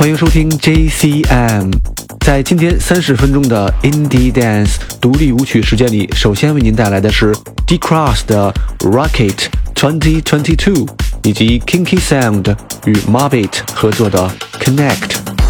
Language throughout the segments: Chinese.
欢迎收听 JCM。在今天三十分钟的 Indie Dance 独立舞曲时间里，首先为您带来的是 D Cross 的 Rocket 2022，以及 Kinky Sound 与 Marbit 合作的 Connect。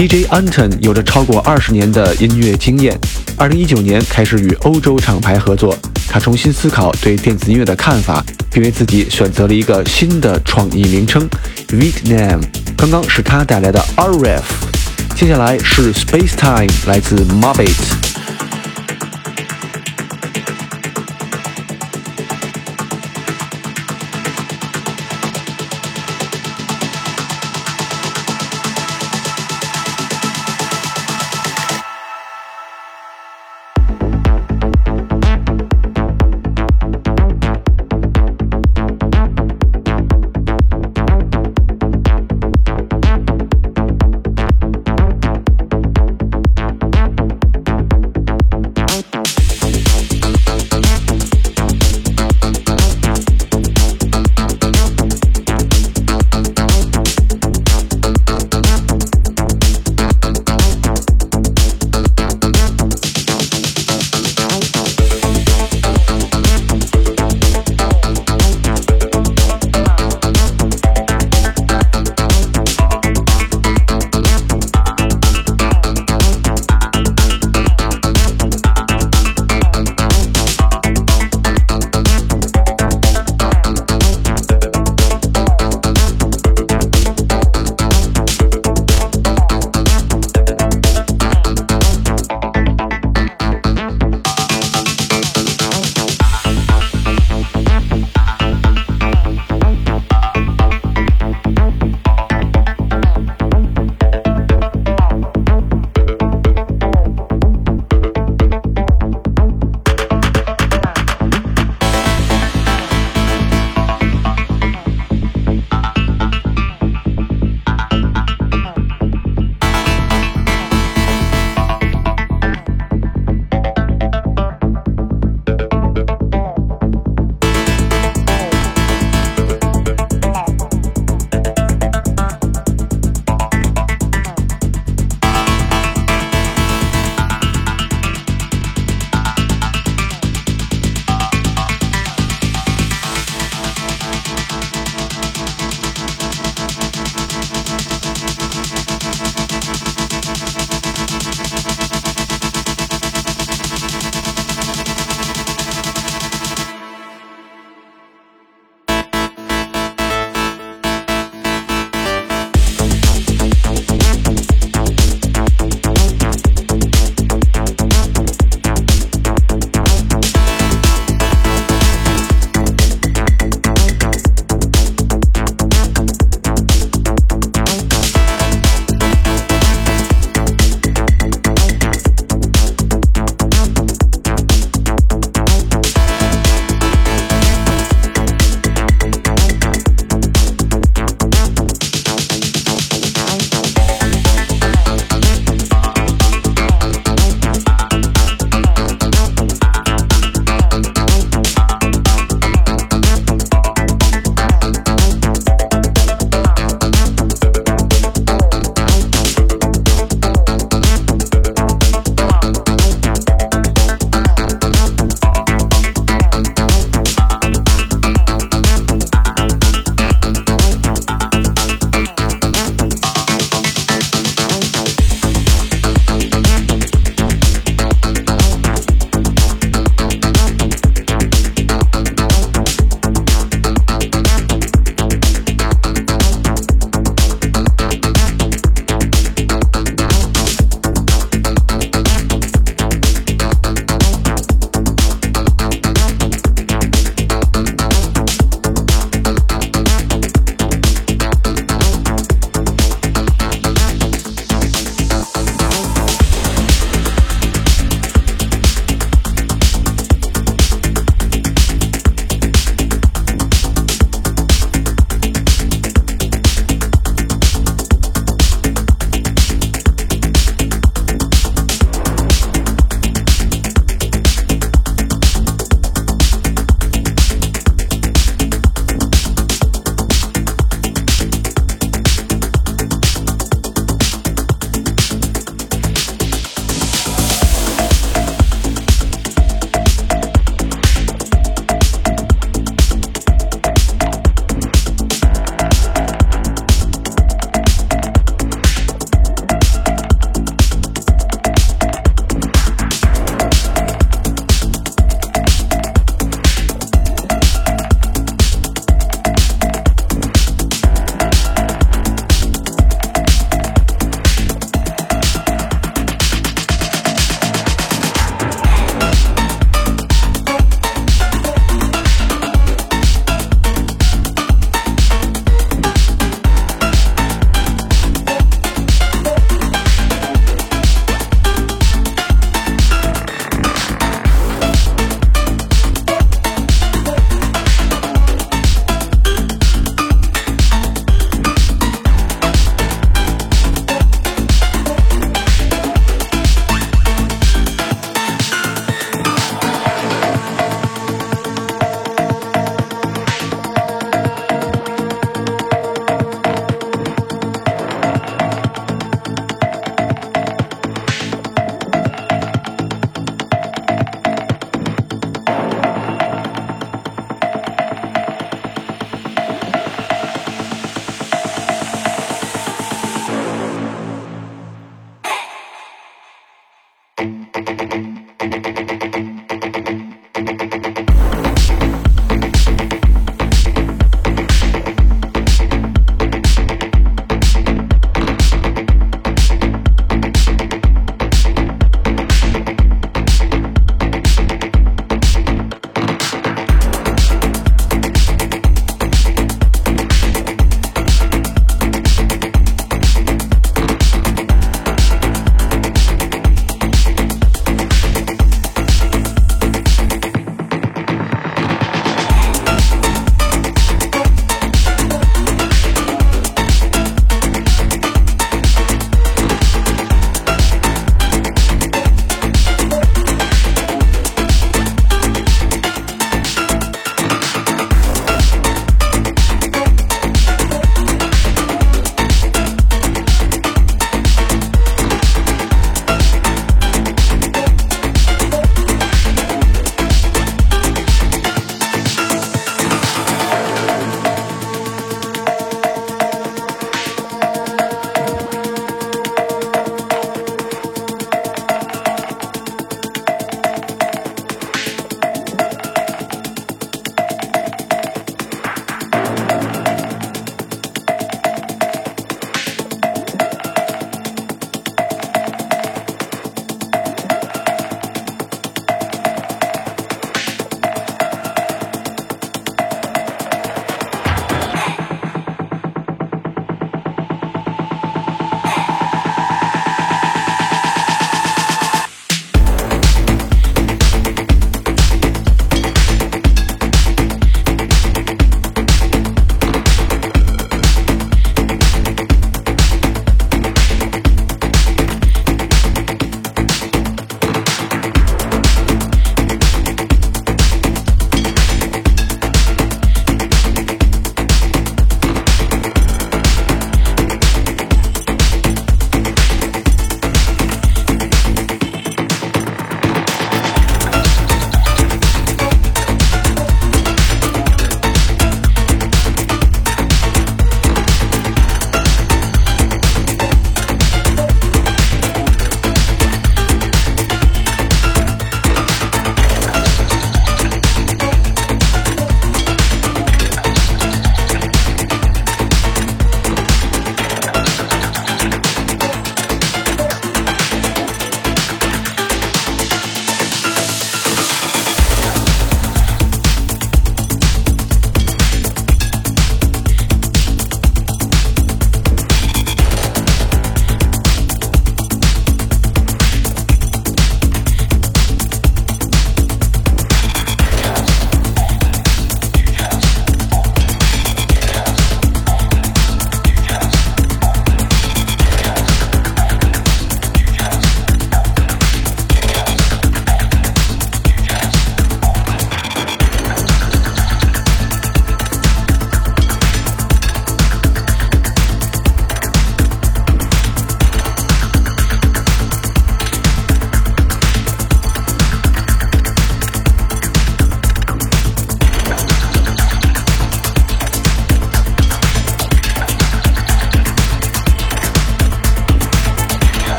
DJ Anton 有着超过二十年的音乐经验，二零一九年开始与欧洲厂牌合作。他重新思考对电子音乐的看法，并为自己选择了一个新的创意名称 Vietnam。刚刚是他带来的 RF，接下来是 Space Time，来自 Mobit。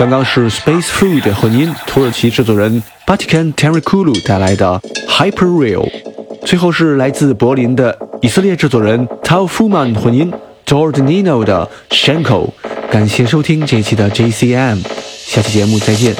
刚刚是 Space Food 混音土耳其制作人 Batikan Terikulu 带来的 Hyper Real，最后是来自柏林的以色列制作人 Taufuman 混音 Jordanino 的 Shanko。感谢收听这一期的 JCM，下期节目再见。